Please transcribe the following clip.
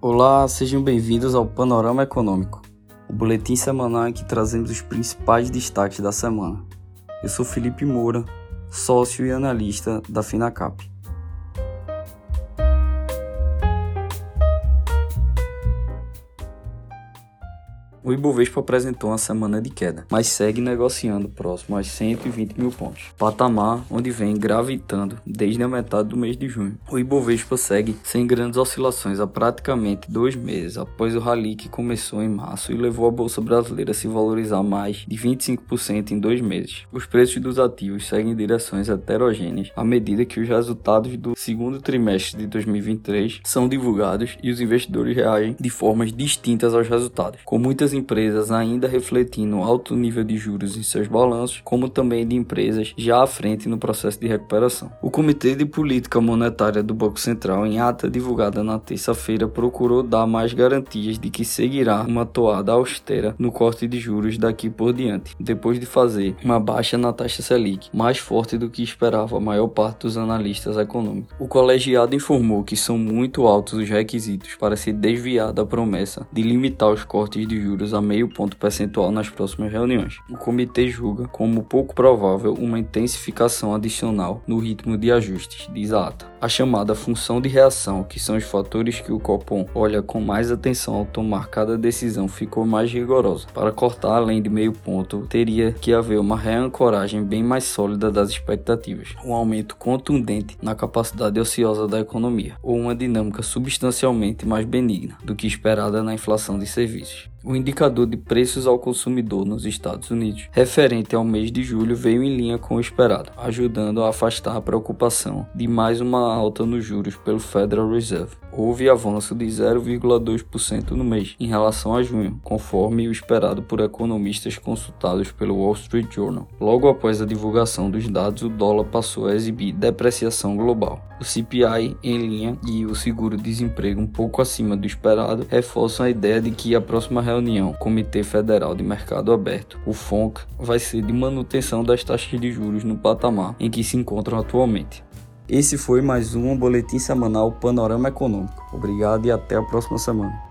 Olá, sejam bem-vindos ao Panorama Econômico, o boletim semanal em que trazemos os principais destaques da semana. Eu sou Felipe Moura, sócio e analista da Finacap. O Ibovespa apresentou uma semana de queda, mas segue negociando próximo aos 120 mil pontos, patamar onde vem gravitando desde a metade do mês de junho. O Ibovespa segue sem grandes oscilações há praticamente dois meses após o rally que começou em março e levou a Bolsa Brasileira a se valorizar mais de 25% em dois meses. Os preços dos ativos seguem em direções heterogêneas à medida que os resultados do segundo trimestre de 2023 são divulgados e os investidores reagem de formas distintas aos resultados, com muitas empresas ainda refletindo alto nível de juros em seus balanços, como também de empresas já à frente no processo de recuperação. O Comitê de Política Monetária do Banco Central, em ata divulgada na terça-feira, procurou dar mais garantias de que seguirá uma toada austera no corte de juros daqui por diante, depois de fazer uma baixa na taxa Selic, mais forte do que esperava a maior parte dos analistas econômicos. O colegiado informou que são muito altos os requisitos para se desviar da promessa de limitar os cortes de juros juros a meio ponto percentual nas próximas reuniões. O comitê julga como pouco provável uma intensificação adicional no ritmo de ajustes, diz a ata. A chamada função de reação, que são os fatores que o Copom olha com mais atenção ao tomar cada decisão, ficou mais rigorosa. Para cortar além de meio ponto, teria que haver uma reancoragem bem mais sólida das expectativas, um aumento contundente na capacidade ociosa da economia, ou uma dinâmica substancialmente mais benigna do que esperada na inflação de serviços. O indicador de preços ao consumidor nos Estados Unidos, referente ao mês de julho, veio em linha com o esperado, ajudando a afastar a preocupação de mais uma alta nos juros pelo Federal Reserve. Houve avanço de 0,2% no mês em relação a junho, conforme o esperado por economistas consultados pelo Wall Street Journal. Logo após a divulgação dos dados, o dólar passou a exibir depreciação global. O CPI em linha e o seguro-desemprego um pouco acima do esperado reforçam a ideia de que a próxima reunião, Comitê Federal de Mercado Aberto, o FONC, vai ser de manutenção das taxas de juros no patamar em que se encontram atualmente. Esse foi mais um boletim semanal Panorama Econômico. Obrigado e até a próxima semana.